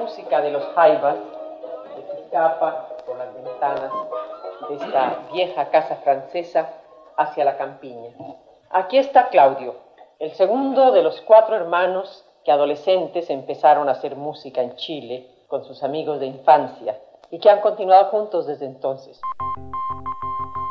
música de los jaivas que se escapa por las ventanas de esta vieja casa francesa hacia la campiña. Aquí está Claudio, el segundo de los cuatro hermanos que adolescentes empezaron a hacer música en Chile con sus amigos de infancia y que han continuado juntos desde entonces.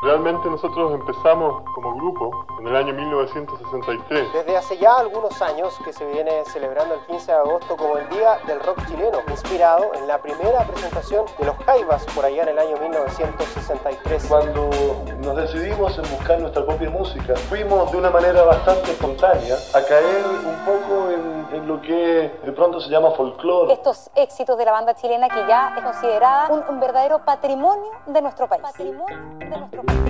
Realmente nosotros empezamos como grupo en el año 1963. Desde hace ya algunos años que se viene celebrando el 15 de agosto como el Día del Rock Chileno, inspirado en la primera presentación de los Jaivas por allá en el año 1963. Cuando nos decidimos en buscar nuestra propia música, fuimos de una manera bastante espontánea a caer un poco en, en lo que de pronto se llama folclore. Estos éxitos de la banda chilena que ya es considerada un, un verdadero patrimonio de nuestro país. Patrimonio de nuestro país.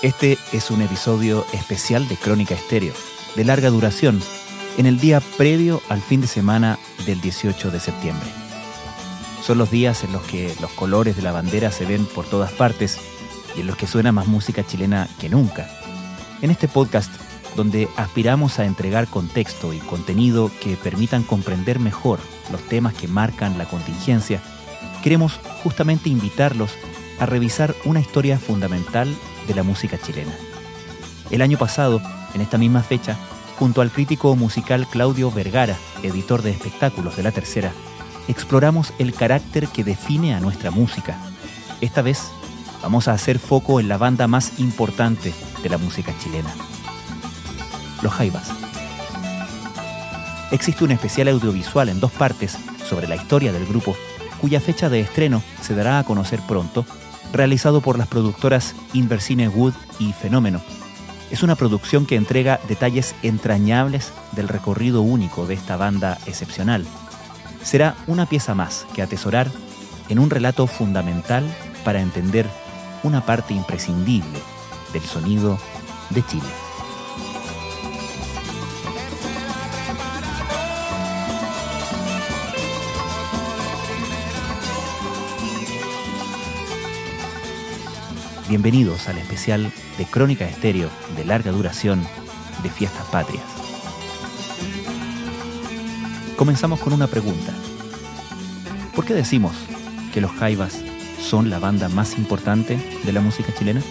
Este es un episodio especial de Crónica Estéreo, de larga duración, en el día previo al fin de semana del 18 de septiembre. Son los días en los que los colores de la bandera se ven por todas partes y en los que suena más música chilena que nunca. En este podcast, donde aspiramos a entregar contexto y contenido que permitan comprender mejor los temas que marcan la contingencia, queremos justamente invitarlos a revisar una historia fundamental de la música chilena. El año pasado, en esta misma fecha, junto al crítico musical Claudio Vergara, editor de espectáculos de La Tercera, exploramos el carácter que define a nuestra música. Esta vez vamos a hacer foco en la banda más importante de la música chilena, Los Jaivas. Existe un especial audiovisual en dos partes sobre la historia del grupo, cuya fecha de estreno se dará a conocer pronto realizado por las productoras Inversine Wood y Fenómeno. Es una producción que entrega detalles entrañables del recorrido único de esta banda excepcional. Será una pieza más que atesorar en un relato fundamental para entender una parte imprescindible del sonido de Chile. Bienvenidos al especial de Crónica Estéreo de larga duración de Fiestas Patrias. Comenzamos con una pregunta. ¿Por qué decimos que los Jaivas son la banda más importante de la música chilena?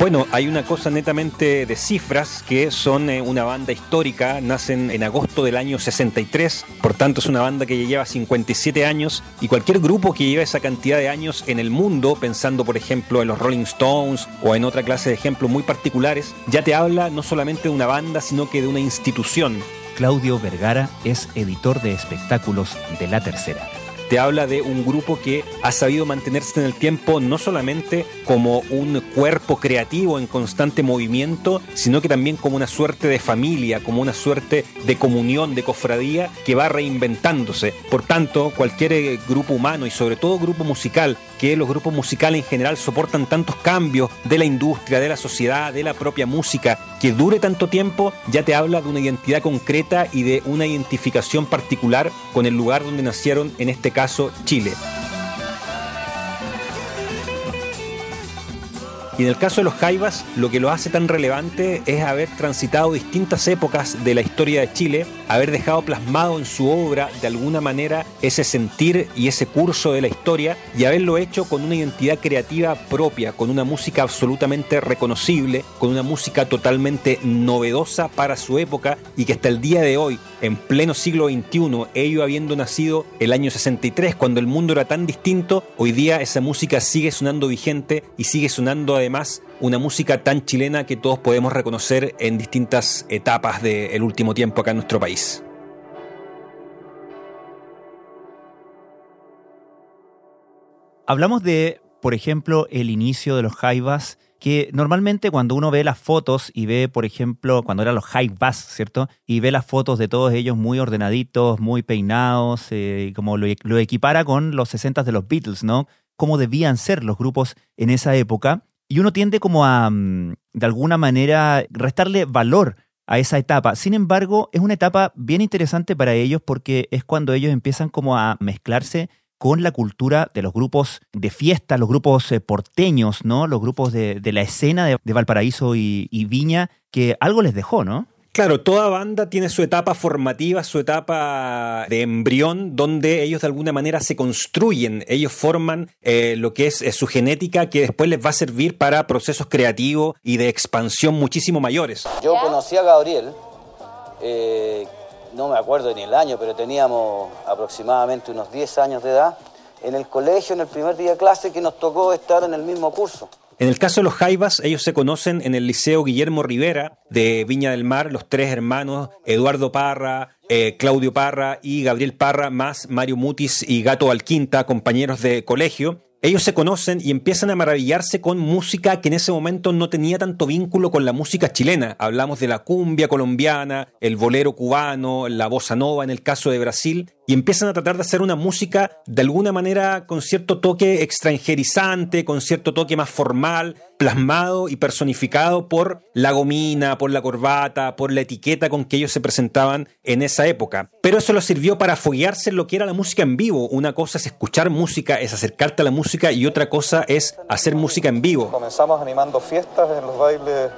Bueno, hay una cosa netamente de cifras que son eh, una banda histórica, nacen en agosto del año 63, por tanto es una banda que lleva 57 años y cualquier grupo que lleva esa cantidad de años en el mundo, pensando por ejemplo en los Rolling Stones o en otra clase de ejemplos muy particulares, ya te habla no solamente de una banda, sino que de una institución. Claudio Vergara es editor de espectáculos de La Tercera te habla de un grupo que ha sabido mantenerse en el tiempo no solamente como un cuerpo creativo en constante movimiento, sino que también como una suerte de familia, como una suerte de comunión, de cofradía que va reinventándose. Por tanto, cualquier eh, grupo humano y sobre todo grupo musical, que los grupos musicales en general soportan tantos cambios de la industria, de la sociedad, de la propia música, que dure tanto tiempo, ya te habla de una identidad concreta y de una identificación particular con el lugar donde nacieron, en este caso Chile. Y en el caso de los Jaivas, lo que lo hace tan relevante es haber transitado distintas épocas de la historia de Chile, haber dejado plasmado en su obra de alguna manera ese sentir y ese curso de la historia y haberlo hecho con una identidad creativa propia, con una música absolutamente reconocible, con una música totalmente novedosa para su época y que hasta el día de hoy, en pleno siglo XXI, ello habiendo nacido el año 63, cuando el mundo era tan distinto, hoy día esa música sigue sonando vigente y sigue sonando además una música tan chilena que todos podemos reconocer en distintas etapas del último tiempo acá en nuestro país. Hablamos de, por ejemplo, el inicio de los Jaivas que normalmente cuando uno ve las fotos y ve, por ejemplo, cuando eran los bass, ¿cierto? Y ve las fotos de todos ellos muy ordenaditos, muy peinados, eh, como lo, lo, equipara con los 60 de los Beatles, ¿no? Cómo debían ser los grupos en esa época. Y uno tiende como a, mm, de alguna manera, restarle valor a esa etapa. Sin embargo, es una etapa bien interesante para ellos porque es cuando ellos empiezan como a mezclarse con la cultura de los grupos de fiesta, los grupos eh, porteños, ¿no? Los grupos de, la escena de, Valparaíso y, Viña, que algo les dejó, ¿no? Claro, toda banda tiene su etapa formativa, su etapa de embrión, donde ellos de alguna manera se construyen, ellos forman eh, lo que es, su genética que después les va a servir para procesos creativos y de expansión muchísimo mayores. Yo conocí a Gabriel, eh, no me acuerdo ni el año, pero teníamos aproximadamente unos 10 años de edad, en el colegio, en el primer día de clase, que nos tocó estar en el mismo curso. En el caso de los Jaivas, ellos se conocen en el Liceo Guillermo Rivera de Viña del Mar, los tres hermanos, Eduardo Parra, eh, Claudio Parra y Gabriel Parra, más Mario Mutis y Gato Alquinta, compañeros de colegio. Ellos se conocen y empiezan a maravillarse con música que en ese momento no tenía tanto vínculo con la música chilena. Hablamos de la cumbia colombiana, el bolero cubano, la bossa nova en el caso de Brasil, y empiezan a tratar de hacer una música de alguna manera con cierto toque extranjerizante, con cierto toque más formal, plasmado y personificado por la gomina, por la corbata, por la etiqueta con que ellos se presentaban en esa época. Pero eso lo sirvió para foguearse en lo que era la música en vivo. Una cosa es escuchar música, es acercarte a la música y otra cosa es hacer música en vivo. Comenzamos animando fiestas en los bailes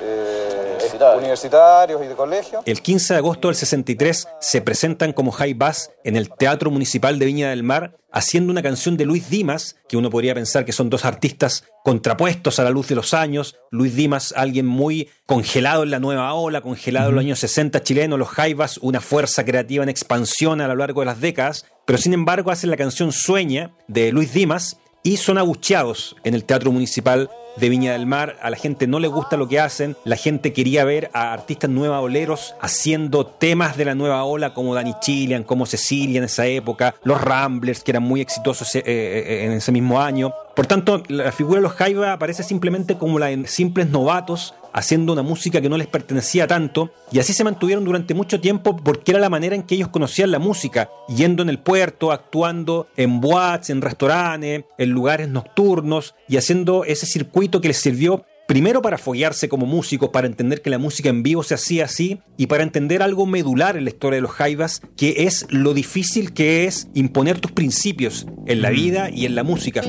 eh, universitarios. y de colegio. El 15 de agosto del 63 se presentan como High Bass en el Teatro Municipal de Viña del Mar haciendo una canción de Luis Dimas, que uno podría pensar que son dos artistas contrapuestos a la luz de los años. Luis Dimas, alguien muy congelado en la nueva ola, congelado en los años 60 chileno, los Jaivas, una fuerza creativa en expansión a lo largo de las décadas, pero sin embargo hacen la canción Sueña de Luis Dimas y son abucheados en el Teatro Municipal de Viña del Mar, a la gente no le gusta lo que hacen, la gente quería ver a artistas nueva oleros haciendo temas de la nueva ola como Danny Chilean, como Cecilia en esa época, los Ramblers que eran muy exitosos eh, eh, en ese mismo año. Por tanto, la figura de los Jaiba aparece simplemente como la de simples novatos haciendo una música que no les pertenecía tanto, y así se mantuvieron durante mucho tiempo porque era la manera en que ellos conocían la música, yendo en el puerto, actuando en boates, en restaurantes, en lugares nocturnos, y haciendo ese circuito que les sirvió primero para foguearse como músicos, para entender que la música en vivo se hacía así y para entender algo medular en la historia de los Jaivas, que es lo difícil que es imponer tus principios en la vida y en la música.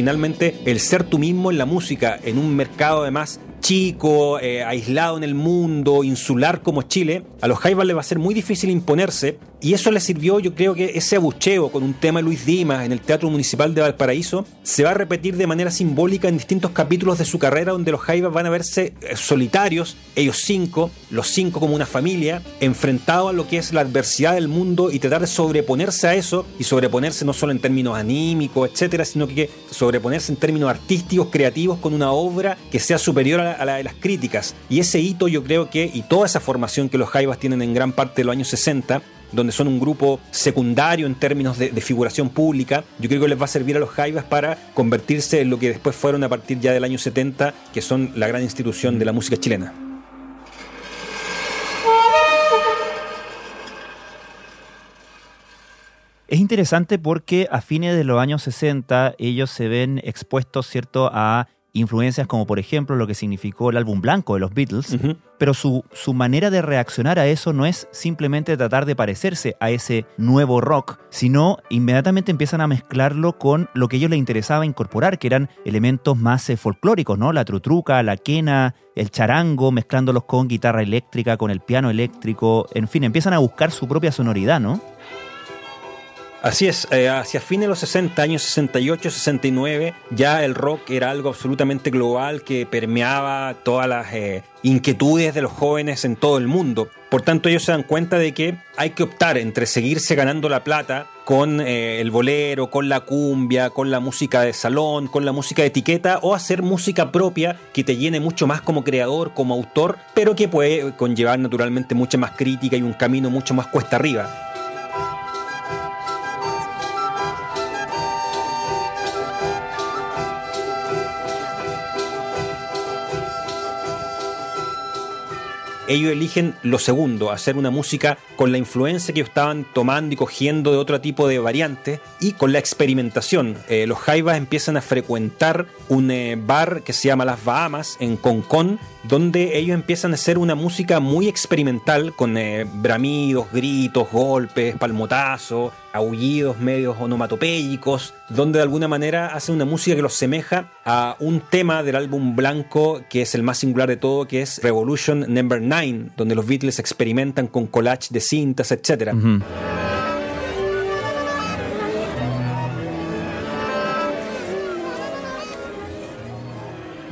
finalmente el ser tú mismo en la música, en un mercado además chico, eh, aislado en el mundo, insular como Chile, a los Jaivas les va a ser muy difícil imponerse y eso le sirvió, yo creo que ese abucheo con un tema de Luis Dimas en el Teatro Municipal de Valparaíso se va a repetir de manera simbólica en distintos capítulos de su carrera donde los Jaivas van a verse eh, solitarios, ellos cinco, los cinco como una familia, enfrentados a lo que es la adversidad del mundo y tratar de sobreponerse a eso y sobreponerse no solo en términos anímicos, etcétera, sino que sobreponerse en términos artísticos, creativos con una obra que sea superior a la, de las críticas. Y ese hito yo creo que, y toda esa formación que los Jaivas tienen en gran parte de los años 60, donde son un grupo secundario en términos de, figuración pública, yo creo que les va a servir a los Jaivas para convertirse en lo que después fueron a partir ya del año 70, que son la gran institución de la música chilena. Es interesante porque a fines de los años 60 ellos se ven expuestos, ¿cierto?, a influencias como por ejemplo lo que significó el álbum blanco de los Beatles, pero su, su, manera de reaccionar a eso no es simplemente tratar de parecerse a ese nuevo rock, sino inmediatamente empiezan a mezclarlo con lo que a ellos les interesaba incorporar, que eran elementos más eh, folclóricos, ¿no? La trutruca, la quena, el charango, mezclándolos con guitarra eléctrica, con el piano eléctrico, en fin, empiezan a buscar su propia sonoridad, ¿no? Así es, eh, hacia fines de los 60, años 68, 69, ya el rock era algo absolutamente global que permeaba todas las eh, inquietudes de los jóvenes en todo el mundo. Por tanto, ellos se dan cuenta de que hay que optar entre seguirse ganando la plata con eh, el bolero, con la cumbia, con la música de salón, con la música de etiqueta o hacer música propia que te llene mucho más como creador, como autor, pero que puede conllevar naturalmente mucha más crítica y un camino mucho más cuesta arriba. Ellos eligen lo segundo, hacer una música con la influencia que estaban tomando y cogiendo de otro tipo de variantes y con la experimentación. Eh, los Jaivas empiezan a frecuentar un eh, bar que se llama Las Bahamas en Concón, donde ellos empiezan a hacer una música muy experimental con eh, bramidos, gritos, golpes, palmotazos, aullidos medios onomatopéyicos, donde de alguna manera hacen una música que los semeja a un tema del álbum blanco que es el más singular de todo, que es Revolution Number 9, donde los Beatles experimentan con collage de cintas, etc.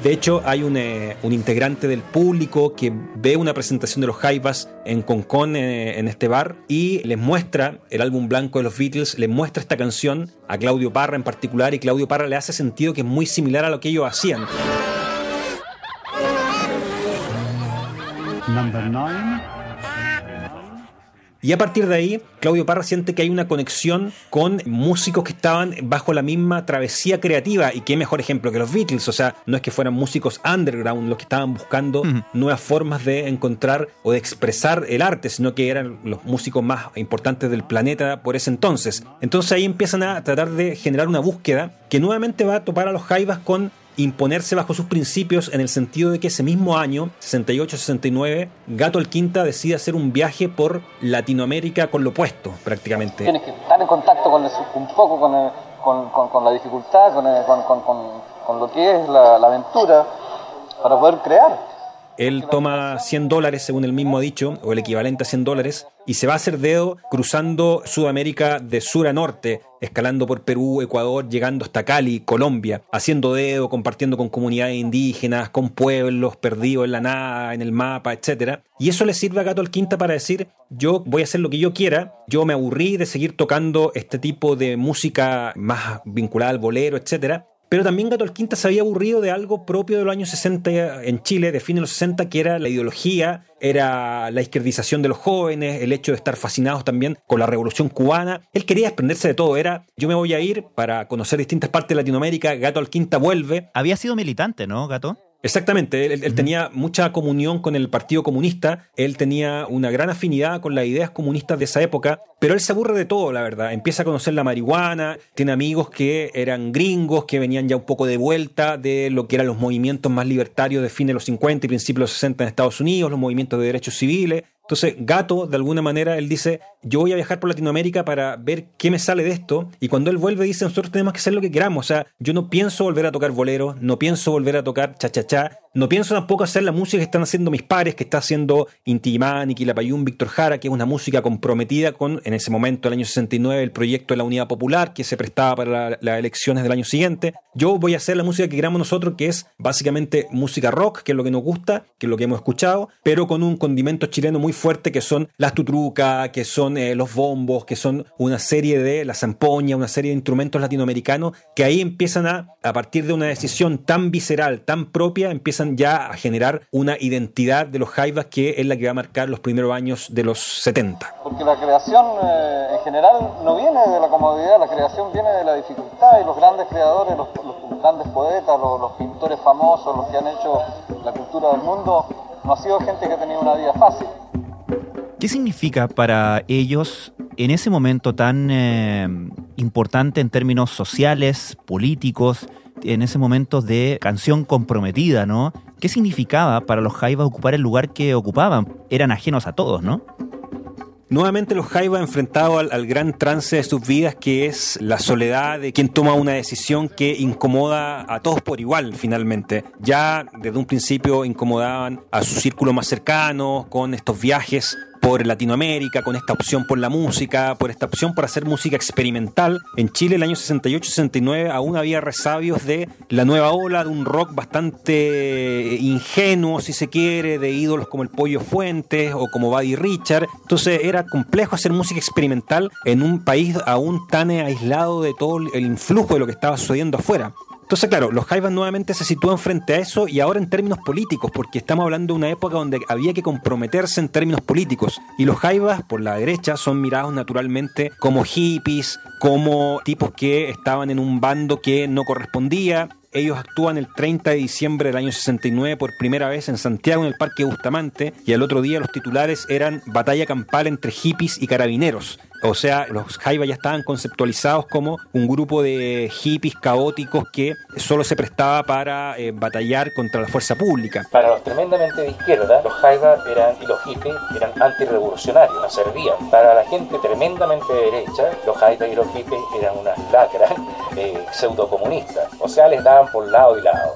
De hecho, hay eh, un, integrante del público que ve una presentación de los Jaivas en Concón, eh, en este bar, y les muestra el álbum blanco de los Beatles, les muestra esta canción a Claudio Parra en particular, y Claudio Parra le hace sentido que es muy similar a lo que ellos hacían. Y a partir de ahí, Claudio Parra siente que hay una conexión con músicos que estaban bajo la misma travesía creativa. Y qué mejor ejemplo que los Beatles. O sea, no es que fueran músicos underground los que estaban buscando nuevas formas de encontrar o de expresar el arte, sino que eran los músicos más importantes del planeta por ese entonces. Entonces ahí empiezan a tratar de generar una búsqueda que nuevamente va a topar a los Jaivas con imponerse bajo sus principios en el sentido de que ese mismo año, 68-69, Gato el Quinta decide hacer un viaje por Latinoamérica con lo opuesto, prácticamente. Tienes que estar en contacto con un poco con, la dificultad, con, lo que es la aventura, para poder crear. Él toma 100 dólares, según él mismo ha dicho, o el equivalente a 100 dólares, y se va a hacer dedo cruzando Sudamérica de sur a norte, escalando por Perú, Ecuador, llegando hasta Cali, Colombia, haciendo dedo, compartiendo con comunidades indígenas, con pueblos perdidos en la nada, en el mapa, etc. Y eso le sirve a Gato al Quinta para decir, yo voy a hacer lo que yo quiera, yo me aburrí de seguir tocando este tipo de música más vinculada al bolero, etc. Pero también Gato Quinta se había aburrido de algo propio de los años 60 en Chile, de fines de los 60, que era la ideología, era la izquierdización de los jóvenes, el hecho de estar fascinados también con la revolución cubana. Él quería desprenderse de todo, era yo me voy a ir para conocer distintas partes de Latinoamérica, Gato Quinta vuelve. Había sido militante, ¿no, Gato? Exactamente, él, tenía mucha comunión con el Partido Comunista, él tenía una gran afinidad con las ideas comunistas de esa época, pero él se aburre de todo, la verdad. Empieza a conocer la marihuana, tiene amigos que eran gringos, que venían ya un poco de vuelta de lo que eran los movimientos más libertarios de fin de los 50 y principios de los 60 en Estados Unidos, los movimientos de derechos civiles. Entonces, Gato, de alguna manera, él dice, yo voy a viajar por Latinoamérica para ver qué me sale de esto. Y cuando él vuelve, dice, nosotros tenemos que hacer lo que queramos. O sea, yo no pienso volver a tocar bolero, no pienso volver a tocar cha-cha-cha, no pienso tampoco hacer la música que están haciendo mis pares, que está haciendo Inti Illimani, Quilapayún, Víctor Jara, que es una música comprometida con, en ese momento, el año 69, el proyecto de la Unidad Popular, que se prestaba para las elecciones del año siguiente. Yo voy a hacer la música que queramos nosotros, que es básicamente música rock, que es lo que nos gusta, que es lo que hemos escuchado, pero con un condimento chileno muy fuerte, que son las tutrucas, que son eh, los bombos, que son una serie de la zampoña, una serie de instrumentos latinoamericanos, que ahí empiezan a, a partir de una decisión tan visceral, tan propia, empiezan ya a generar una identidad de los Jaivas que es la que va a marcar los primeros años de los 70. Porque la creación eh, en general no viene de la comodidad, la creación viene de la dificultad y los grandes creadores, los, grandes poetas, los, los pintores famosos, los que han hecho la cultura del mundo, no ha sido gente que ha tenido una vida fácil. ¿Qué significa para ellos en ese momento tan eh, importante en términos sociales, políticos, en ese momento de canción comprometida, ¿no? ¿Qué significaba para los Jaivas ocupar el lugar que ocupaban? Eran ajenos a todos, ¿no? Nuevamente los Jaivas enfrentados al, gran trance de sus vidas que es la soledad de quien toma una decisión que incomoda a todos por igual finalmente. Ya desde un principio incomodaban a su círculo más cercano con estos viajes por Latinoamérica, con esta opción por la música, por esta opción por hacer música experimental. En Chile el año 68-69 aún había resabios de la nueva ola, de un rock bastante ingenuo, si se quiere, de ídolos como el Pollo Fuentes o como Buddy Richard. Entonces era complejo hacer música experimental en un país aún tan aislado de todo el influjo de lo que estaba sucediendo afuera. Entonces, claro, los Jaivas nuevamente se sitúan frente a eso y ahora en términos políticos, porque estamos hablando de una época donde había que comprometerse en términos políticos. Y los Jaivas, por la derecha, son mirados naturalmente como hippies, como tipos que estaban en un bando que no correspondía. Ellos actúan el 30 de diciembre del año 69 por primera vez en Santiago, en el Parque Bustamante, y al otro día los titulares eran batalla campal entre hippies y carabineros. O sea, los Jaiba ya estaban conceptualizados como un grupo de hippies caóticos que solo se prestaba para eh, batallar contra la fuerza pública. Para los tremendamente de izquierda, los Jaiba eran, y los hippies eran antirrevolucionarios, no servían. Para la gente tremendamente de derecha, los Jaiba y los hippies eran unas lacras eh, pseudocomunistas. O sea, les daban por lado y lado.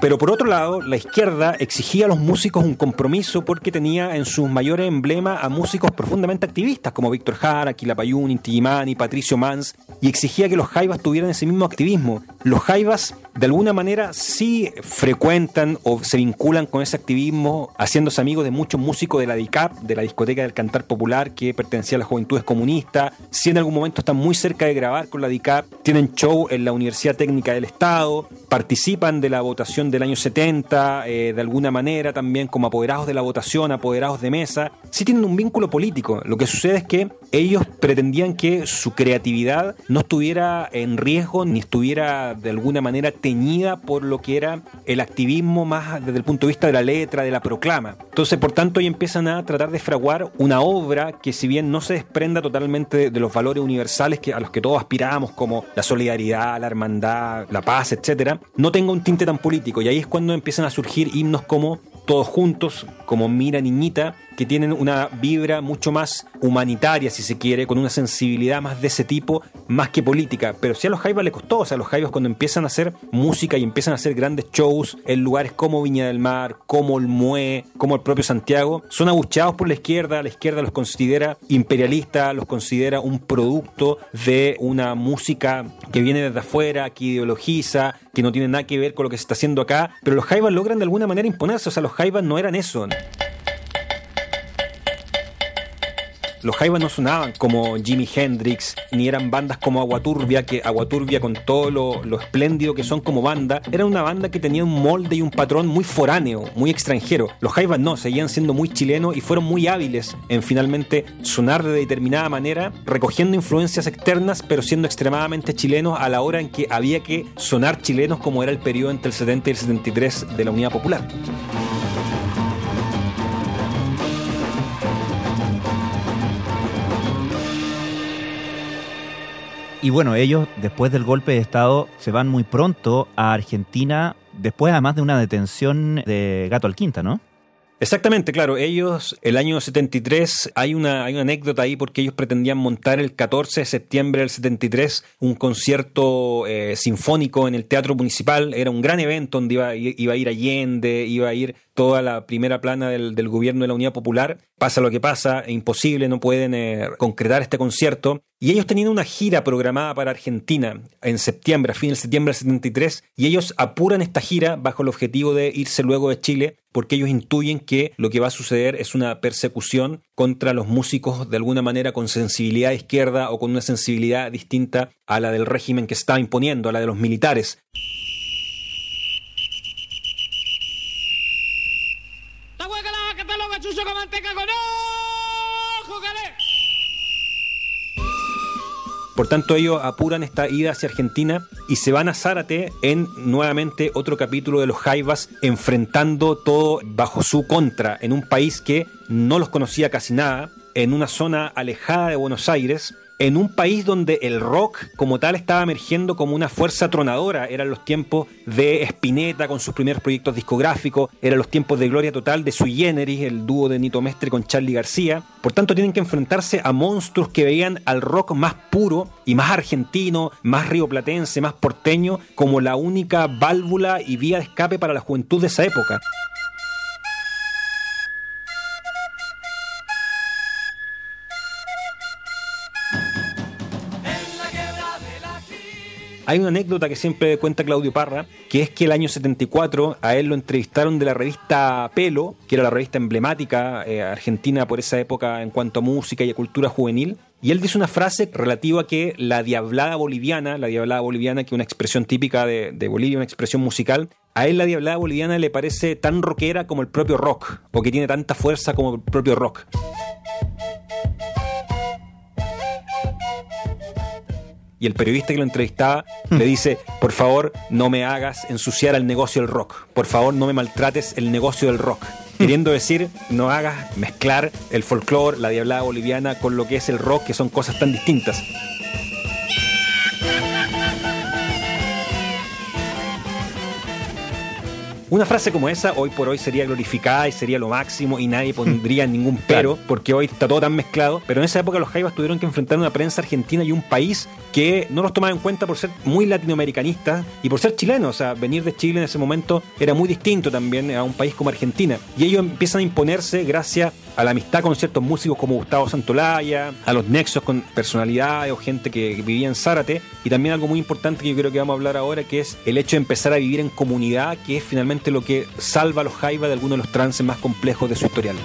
Pero por otro lado, la izquierda exigía a los músicos un compromiso porque tenía en sus mayores emblemas a músicos profundamente activistas como Víctor Jara, Quilapayún, Inti Patricio Mans, y exigía que los jaivas tuvieran ese mismo activismo. Los jaivas de alguna manera sí frecuentan o se vinculan con ese activismo, haciéndose amigos de muchos músicos de la DICAP, de la discoteca del Cantar Popular, que pertenecía a las Juventudes Comunistas. Si en algún momento están muy cerca de grabar con la DICAP, tienen show en la Universidad Técnica del Estado, participan de la votación del año 70, eh, de alguna manera también como apoderados de la votación, apoderados de mesa. Sí tienen un vínculo político. Lo que sucede es que ellos pretendían que su creatividad no estuviera en riesgo ni estuviera de alguna manera teñida por lo que era el activismo más desde el punto de vista de la letra, de la proclama. Entonces, por tanto, ellos empiezan a tratar de fraguar una obra que si bien no se desprenda totalmente de los valores universales que, a los que todos aspiramos, como la solidaridad, la hermandad, la paz, etcétera, no tenga un tinte tan político. Y ahí es cuando empiezan a surgir himnos como Todos Juntos, como Mira Niñita, que tienen una vibra mucho más humanitaria, si se quiere, con una sensibilidad más de ese tipo, más que política. Pero si a los Jaivas le costó, o sea, los Jaivas cuando empiezan a hacer música y empiezan a hacer grandes shows en lugares como Viña del Mar, como el Mue, como el propio Santiago, son abucheados por la izquierda, la izquierda los considera imperialistas, los considera un producto de una música que viene desde afuera, que ideologiza, que no tiene nada que ver con lo que se está haciendo acá, pero los Jaivas logran de alguna manera imponerse, o sea, los Jaivas no eran eso los Jaivas no sonaban como Jimi Hendrix, ni eran bandas como Aguaturbia, que Aguaturbia con todo lo, espléndido que son como banda, era una banda que tenía un molde y un patrón muy foráneo, muy extranjero. Los Jaivas no, seguían siendo muy chilenos y fueron muy hábiles en finalmente sonar de determinada manera, recogiendo influencias externas, pero siendo extremadamente chilenos a la hora en que había que sonar chilenos como era el periodo entre el 70 y el 73 de la Unidad Popular. Y bueno, ellos después del golpe de Estado se van muy pronto a Argentina, después además de una detención de Gato al Quinta, ¿no? Exactamente, claro. Ellos, el año 73, hay una, hay una anécdota ahí porque ellos pretendían montar el 14 de septiembre del 73 un concierto eh, sinfónico en el Teatro Municipal. Era un gran evento donde iba, iba a ir Allende, iba a ir toda la primera plana del, gobierno de la Unidad Popular. Pasa lo que pasa, es imposible, no pueden eh, concretar este concierto. Y ellos tenían una gira programada para Argentina en septiembre, a fin de septiembre del 73, y ellos apuran esta gira bajo el objetivo de irse luego de Chile, porque ellos intuyen que lo que va a suceder es una persecución contra los músicos de alguna manera con sensibilidad izquierda o con una sensibilidad distinta a la del régimen que estaba imponiendo, a la de los militares. Por tanto, ellos apuran esta ida hacia Argentina y se van a Zárate en nuevamente otro capítulo de los Jaivas, enfrentando todo bajo su contra, en un país que no los conocía casi nada, en una zona alejada de Buenos Aires, en un país donde el rock como tal estaba emergiendo como una fuerza tronadora. Eran los tiempos de Spinetta con sus primeros proyectos discográficos, eran los tiempos de gloria total de Sui Generis, el dúo de Nito Mestre con Charlie García. Por tanto, tienen que enfrentarse a monstruos que veían al rock más puro y más argentino, más rioplatense, más porteño, como la única válvula y vía de escape para la juventud de esa época. Hay una anécdota que siempre cuenta Claudio Parra, que es que el año 74 a él lo entrevistaron de la revista Pelo, que era la revista emblemática eh, argentina por esa época en cuanto a música y a cultura juvenil, y él dice una frase relativa a que la diablada boliviana, la diablada boliviana, que es una expresión típica de, de Bolivia, una expresión musical, a él la diablada boliviana le parece tan rockera como el propio rock, o que tiene tanta fuerza como el propio rock. Y el periodista que lo entrevistaba le dice, por favor, no me hagas ensuciar el negocio del rock, por favor, no me maltrates el negocio del rock. Queriendo decir, no hagas mezclar el folclore, la diablada boliviana con lo que es el rock, que son cosas tan distintas. Una frase como esa hoy por hoy sería glorificada y sería lo máximo y nadie pondría ningún pero porque hoy está todo tan mezclado. Pero en esa época los Jaivas tuvieron que enfrentar una prensa argentina y un país que no los tomaba en cuenta por ser muy latinoamericanistas y por ser chilenos. O sea, venir de Chile en ese momento era muy distinto también a un país como Argentina. Y ellos empiezan a imponerse gracias a la amistad con ciertos músicos como Gustavo Santolaya, a los nexos con personalidades o gente que vivía en Zárate, y también algo muy importante que yo creo que vamos a hablar ahora, que es el hecho de empezar a vivir en comunidad, que es finalmente lo que salva a los Jaiba de algunos de los trances más complejos de su historial.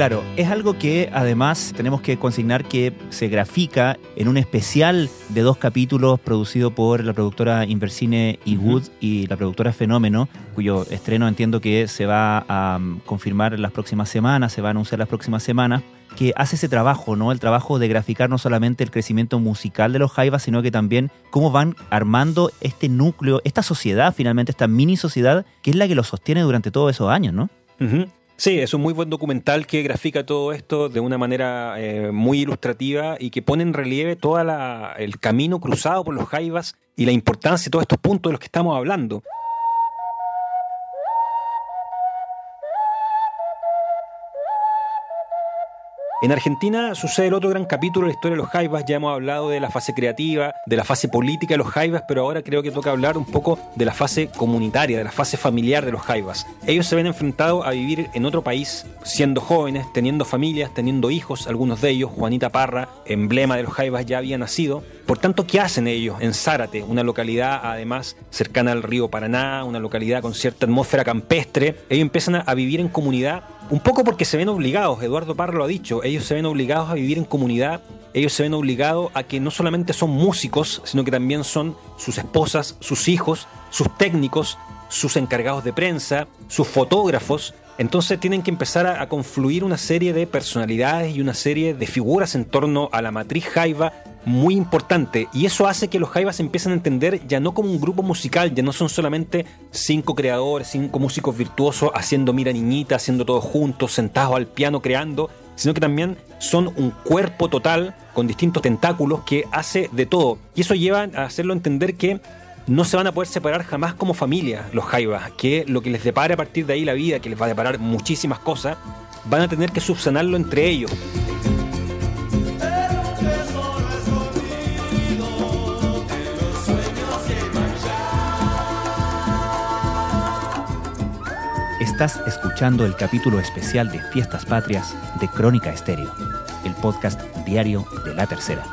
Claro, es algo que además tenemos que consignar que se grafica en un especial de dos capítulos producido por la productora Inversine y Wood y la productora Fenómeno, cuyo estreno entiendo que se va a um, confirmar las próximas semanas, se va a anunciar las próximas semanas que hace ese trabajo, ¿no? El trabajo de graficar no solamente el crecimiento musical de los Jaivas, sino que también cómo van armando este núcleo, esta sociedad, finalmente, esta mini sociedad, que es la que los sostiene durante todos esos años, ¿no? Sí, es un muy buen documental que grafica todo esto de una manera eh, muy ilustrativa y que pone en relieve todo el camino cruzado por los Jaivas y la importancia de todos estos puntos de los que estamos hablando. En Argentina sucede el otro gran capítulo de la historia de los Jaivas. Ya hemos hablado de la fase creativa, de la fase política de los Jaivas, pero ahora creo que toca hablar un poco de la fase comunitaria, de la fase familiar de los Jaivas. Ellos se ven enfrentados a vivir en otro país, siendo jóvenes, teniendo familias, teniendo hijos, algunos de ellos, Juanita Parra, emblema de los Jaivas, ya había nacido. Por tanto, ¿qué hacen ellos en Zárate, una localidad además cercana al río Paraná, una localidad con cierta atmósfera campestre? Ellos empiezan a vivir en comunidad un poco porque se ven obligados, Eduardo Parra lo ha dicho, ellos se ven obligados a vivir en comunidad, ellos se ven obligados a que no solamente son músicos, sino que también son sus esposas, sus hijos, sus técnicos, sus encargados de prensa, sus fotógrafos. Entonces tienen que empezar a, confluir una serie de personalidades y una serie de figuras en torno a la matriz Jaiba muy importante y eso hace que los Jaivas empiecen a entender ya no como un grupo musical, ya no son solamente cinco creadores, cinco músicos virtuosos haciendo mira niñita, haciendo todo juntos, sentados al piano creando, sino que también son un cuerpo total con distintos tentáculos que hace de todo. Y eso lleva a hacerlo entender que no se van a poder separar jamás como familia los Jaivas, que lo que les depare a partir de ahí la vida, que les va a deparar muchísimas cosas, van a tener que subsanarlo entre ellos. Estás escuchando el capítulo especial de Fiestas Patrias de Crónica Estéreo, el podcast diario de La Tercera.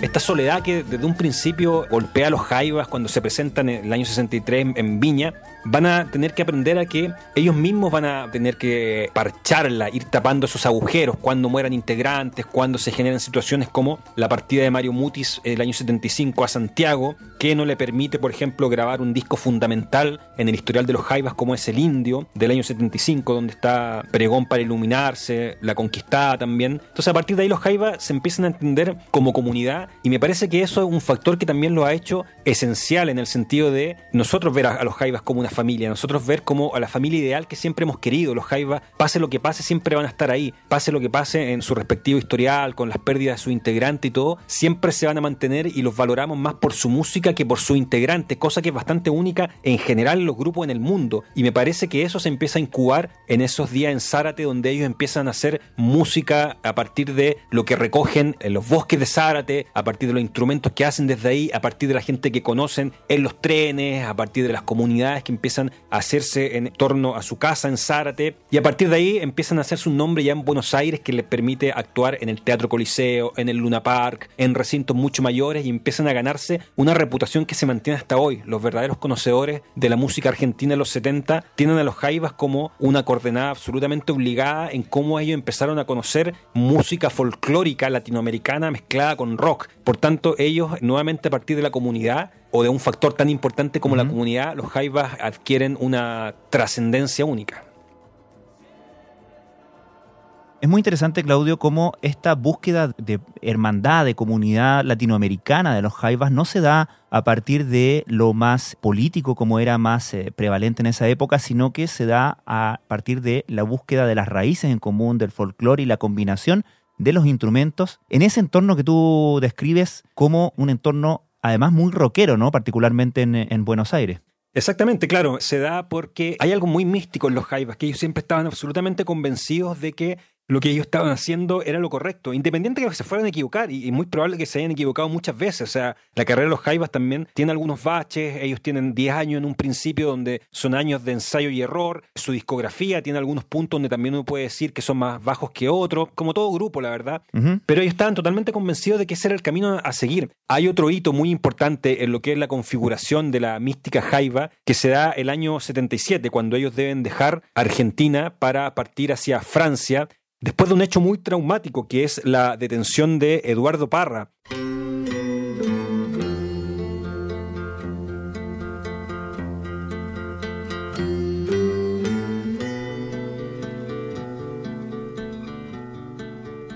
Esta soledad que desde un principio golpea a los Jaivas cuando se presentan en el año 63 en Viña, van a tener que aprender a que ellos mismos van a tener que parcharla, ir tapando esos agujeros cuando mueran integrantes, cuando se generan situaciones como la partida de Mario Mutis el año 75 a Santiago, que no le permite, por ejemplo, grabar un disco fundamental en el historial de los Jaivas como es El Indio del año 75, donde está Pregón para Iluminarse, La Conquistada también. Entonces a partir de ahí los Jaivas se empiezan a entender como comunidad y me parece que eso es un factor que también lo ha hecho esencial en el sentido de nosotros ver a, los Jaivas como una familia, nosotros ver como a la familia ideal que siempre hemos querido. Los Jaivas, pase lo que pase, siempre van a estar ahí. Pase lo que pase en su respectivo historial, con las pérdidas de su integrante y todo, siempre se van a mantener y los valoramos más por su música que por su integrante, cosa que es bastante única en general en los grupos en el mundo. Y me parece que eso se empieza a incubar en esos días en Zárate, donde ellos empiezan a hacer música a partir de lo que recogen en los bosques de Zárate, a partir de los instrumentos que hacen desde ahí, a partir de la gente que conocen en los trenes, a partir de las comunidades que a hacerse en torno a su casa en Zárate y a partir de ahí empiezan a hacerse un nombre ya en Buenos Aires que les permite actuar en el Teatro Coliseo, en el Luna Park, en recintos mucho mayores y empiezan a ganarse una reputación que se mantiene hasta hoy. Los verdaderos conocedores de la música argentina de los 70 tienen a los Jaivas como una coordenada absolutamente obligada en cómo ellos empezaron a conocer música folclórica latinoamericana mezclada con rock. Por tanto, ellos nuevamente a partir de la comunidad o de un factor tan importante como la comunidad, los Jaivas adquieren una trascendencia única. Es muy interesante, Claudio, cómo esta búsqueda de hermandad, de comunidad latinoamericana de los Jaivas no se da a partir de lo más político, como era más eh, prevalente en esa época, sino que se da a partir de la búsqueda de las raíces en común, del folclore y la combinación de los instrumentos en ese entorno que tú describes como un entorno además muy rockero, ¿no? Particularmente en, en Buenos Aires. Exactamente, claro, se da porque hay algo muy místico en los Jaivas, que ellos siempre estaban absolutamente convencidos de que lo que ellos estaban haciendo era lo correcto, independiente de que se fueran a equivocar, y, muy probable que se hayan equivocado muchas veces. O sea, la carrera de los Jaivas también tiene algunos baches, ellos tienen 10 años en un principio donde son años de ensayo y error, su discografía tiene algunos puntos donde también uno puede decir que son más bajos que otros, como todo grupo, la verdad, pero ellos estaban totalmente convencidos de que ese era el camino a seguir. Hay otro hito muy importante en lo que es la configuración de la mística Jaiva, que se da el año 77, cuando ellos deben dejar Argentina para partir hacia Francia después de un hecho muy traumático que es la detención de Eduardo Parra.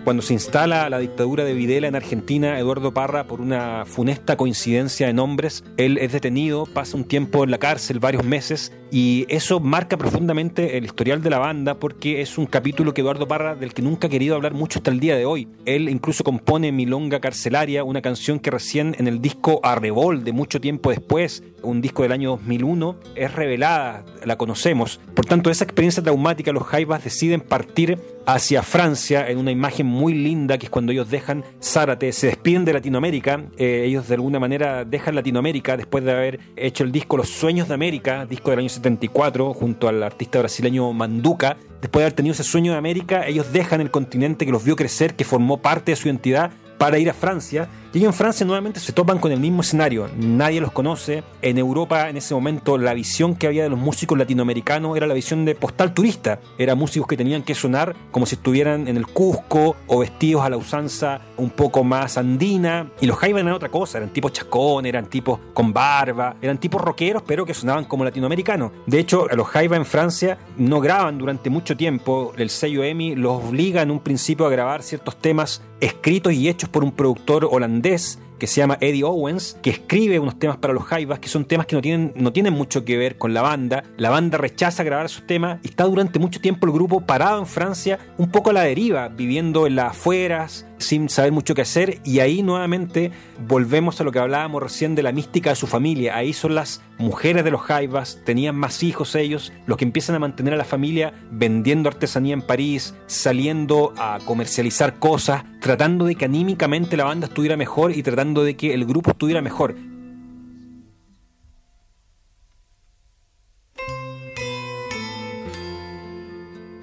Cuando se instala la dictadura de Videla en Argentina, Eduardo Parra, por una funesta coincidencia de nombres, él es detenido, pasa un tiempo en la cárcel, varios meses, y eso marca profundamente el historial de la banda porque es un capítulo que Eduardo Parra, del que nunca ha querido hablar mucho hasta el día de hoy. Él incluso compone Milonga Carcelaria, una canción que recién en el disco Arrebol, de mucho tiempo después, un disco del año 2001, es revelada, la conocemos. Por tanto, esa experiencia traumática, los Jaivas deciden partir hacia Francia en una imagen muy linda que es cuando ellos dejan Zárate, se despiden de Latinoamérica, eh, ellos de alguna manera dejan Latinoamérica después de haber hecho el disco Los Sueños de América, disco del año 74, junto al artista brasileño Manduca. Después de haber tenido ese sueño de América, ellos dejan el continente que los vio crecer, que formó parte de su identidad para ir a Francia. Y en Francia nuevamente se topan con el mismo escenario. Nadie los conoce. En Europa en ese momento la visión que había de los músicos latinoamericanos era la visión de postal turista. Eran músicos que tenían que sonar como si estuvieran en el Cusco o vestidos a la usanza un poco más andina. Y los Jaivas eran otra cosa. Eran tipos chacón, eran tipos con barba, eran tipos rockeros pero que sonaban como latinoamericanos. De hecho, a los Jaivas en Francia no graban durante mucho tiempo. El sello EMI los obliga en un principio a grabar ciertos temas escritos y hechos por un productor holandés This. Que se llama Eddie Owens, que escribe unos temas para los Jaivas, que son temas que no tienen, no tienen mucho que ver con la banda. La banda rechaza grabar esos temas y está durante mucho tiempo el grupo parado en Francia, un poco a la deriva, viviendo en las afueras, sin saber mucho qué hacer. Y ahí nuevamente volvemos a lo que hablábamos recién de la mística de su familia. Ahí son las mujeres de los Jaivas, tenían más hijos ellos, los que empiezan a mantener a la familia vendiendo artesanía en París, saliendo a comercializar cosas, tratando de que anímicamente la banda estuviera mejor y tratando de que el grupo estuviera mejor.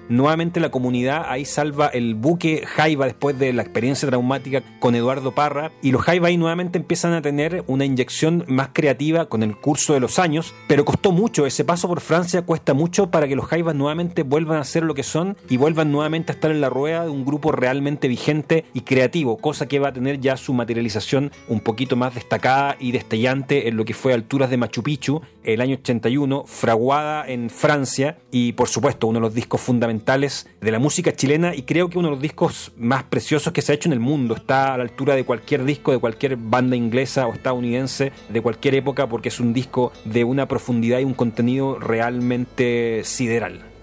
Nuevamente la comunidad ahí salva el buque Jaiba después de la experiencia traumática con Eduardo Parra. Y los Jaiba ahí nuevamente empiezan a tener una inyección más creativa con el curso de los años, pero costó mucho, ese paso por Francia cuesta mucho para que los Jaivas nuevamente vuelvan a ser lo que son y vuelvan nuevamente a estar en la rueda de un grupo realmente vigente y creativo, cosa que va a tener ya su materialización un poquito más destacada y destellante en lo que fue Alturas de Machu Picchu el año 81, fraguada en Francia y por supuesto uno de los discos fundamentales de la música chilena y creo que uno de los discos más preciosos que se ha hecho en el mundo. Está a la altura de cualquier disco de cualquier banda inglesa o estadounidense de cualquier época porque es un disco de una profundidad y un contenido realmente sideral.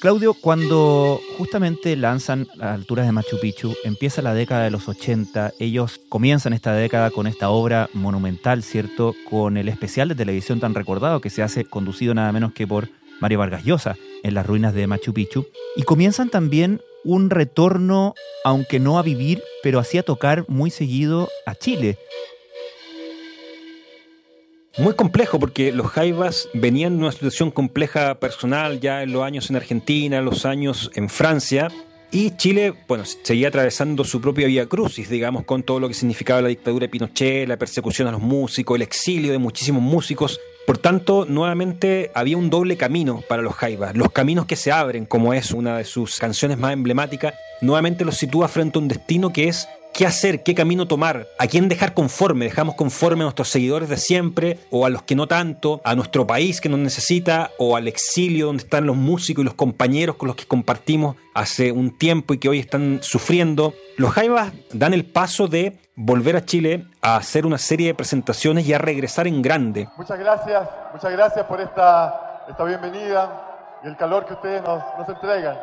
Claudio, cuando justamente lanzan a alturas de Machu Picchu, empieza la década de los 80, ellos comienzan esta década con esta obra monumental, ¿cierto? Con el especial de televisión tan recordado que se hace conducido nada menos que por Mario Vargas Llosa en las ruinas de Machu Picchu. Y comienzan también un retorno, aunque no a vivir, pero así a tocar muy seguido a Chile. Muy complejo porque los Jaivas venían de una situación compleja personal ya en los años en Argentina, los años en Francia, y Chile, bueno, seguía atravesando su propia vía crucis, digamos, con todo lo que significaba la dictadura de Pinochet, la persecución a los músicos, el exilio de muchísimos músicos. Por tanto, nuevamente había un doble camino para los Jaivas. Los caminos que se abren, como es una de sus canciones más emblemáticas, nuevamente los sitúa frente a un destino que es qué hacer, qué camino tomar, a quién dejar conforme. Dejamos conforme a nuestros seguidores de siempre o a los que no tanto, a nuestro país que nos necesita o al exilio donde están los músicos y los compañeros con los que compartimos hace un tiempo y que hoy están sufriendo. Los Jaivas dan el paso de volver a Chile a hacer una serie de presentaciones y a regresar en grande. Muchas gracias, muchas gracias por esta, esta bienvenida y el calor que ustedes nos, nos entregan.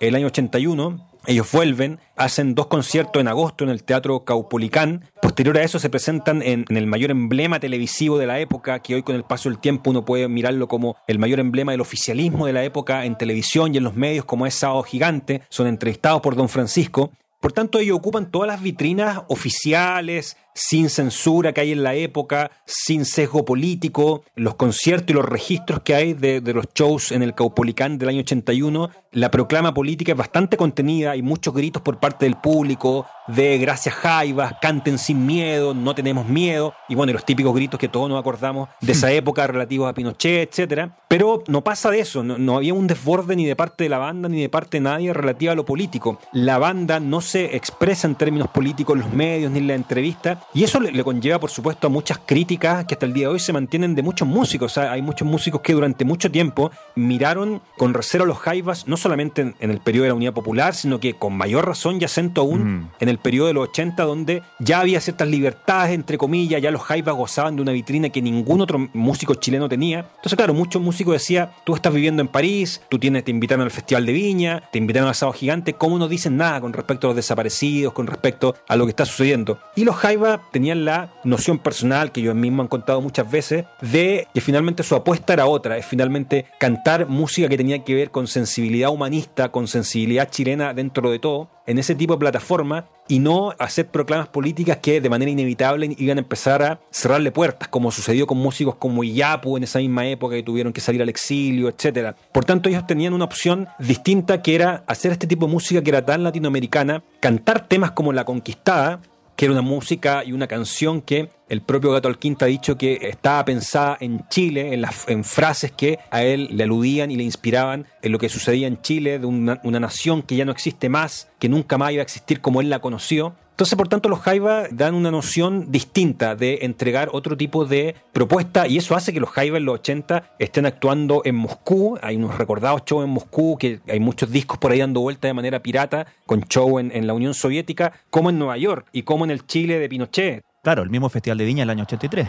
El año 81 ellos vuelven, hacen dos conciertos en agosto en el Teatro Caupolicán. Posterior a eso se presentan en, el mayor emblema televisivo de la época, que hoy con el paso del tiempo uno puede mirarlo como el mayor emblema del oficialismo de la época en televisión y en los medios, como es Sábado Gigante. Son entrevistados por Don Francisco. Por tanto, ellos ocupan todas las vitrinas oficiales, sin censura que hay en la época, sin sesgo político, los conciertos y los registros que hay de, los shows en el Caupolicán del año 81, la proclama política es bastante contenida, hay muchos gritos por parte del público de gracias Jaivas, canten sin miedo, no tenemos miedo, y bueno, los típicos gritos que todos nos acordamos de esa época relativos a Pinochet, etcétera. Pero no pasa de eso, no, había un desborde ni de parte de la banda ni de parte de nadie relativo a lo político. La banda no se expresa en términos políticos en los medios ni en la entrevista, y eso le, conlleva, por supuesto, a muchas críticas que hasta el día de hoy se mantienen de muchos músicos. hay muchos músicos que durante mucho tiempo miraron con recelo a los Jaivas, no solamente en, el periodo de la Unidad Popular, sino que con mayor razón y acento aún mm. en el periodo de los 80, donde ya había ciertas libertades, entre comillas, ya los Jaivas gozaban de una vitrina que ningún otro músico chileno tenía. Entonces, claro, muchos músicos decían, tú estás viviendo en París, tú tienes, te invitaron al Festival de Viña, te invitaron al Sábado Gigante, ¿cómo no dicen nada con respecto a los desaparecidos, con respecto a lo que está sucediendo? Y los Jaivas tenían la noción personal, que ellos mismos han contado muchas veces, de que finalmente su apuesta era otra, es finalmente cantar música que tenía que ver con sensibilidad humanista, con sensibilidad chilena dentro de todo, en ese tipo de plataforma y no hacer proclamas políticas que de manera inevitable iban a empezar a cerrarle puertas, como sucedió con músicos como Iyapu en esa misma época que tuvieron que salir al exilio, etc. Por tanto, ellos tenían una opción distinta que era hacer este tipo de música que era tan latinoamericana, cantar temas como La Conquistada, que era una música y una canción que el propio Gato Alquinta ha dicho que estaba pensada en Chile, en, en frases que a él le aludían y le inspiraban en lo que sucedía en Chile, de una, una nación que ya no existe más, que nunca más iba a existir como él la conoció. Entonces, por tanto, los Jaiba dan una noción distinta de entregar otro tipo de propuesta y eso hace que los Jaiba en los 80 estén actuando en Moscú. Hay unos recordados shows en Moscú, que hay muchos discos por ahí dando vuelta de manera pirata, con show en, la Unión Soviética, como en Nueva York y como en el Chile de Pinochet. Claro, el mismo Festival de Viña del año 83.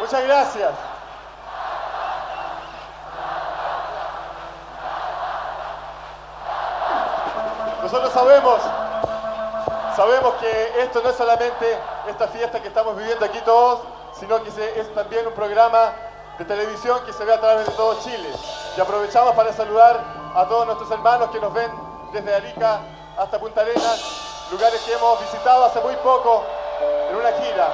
Muchas gracias. Nosotros sabemos Sabemos que esto no es solamente esta fiesta que estamos viviendo aquí todos, sino que es también un programa de televisión que se ve a través de todo Chile. Y aprovechamos para saludar a todos nuestros hermanos que nos ven desde Arica hasta Punta Arenas, lugares que hemos visitado hace muy poco en una gira.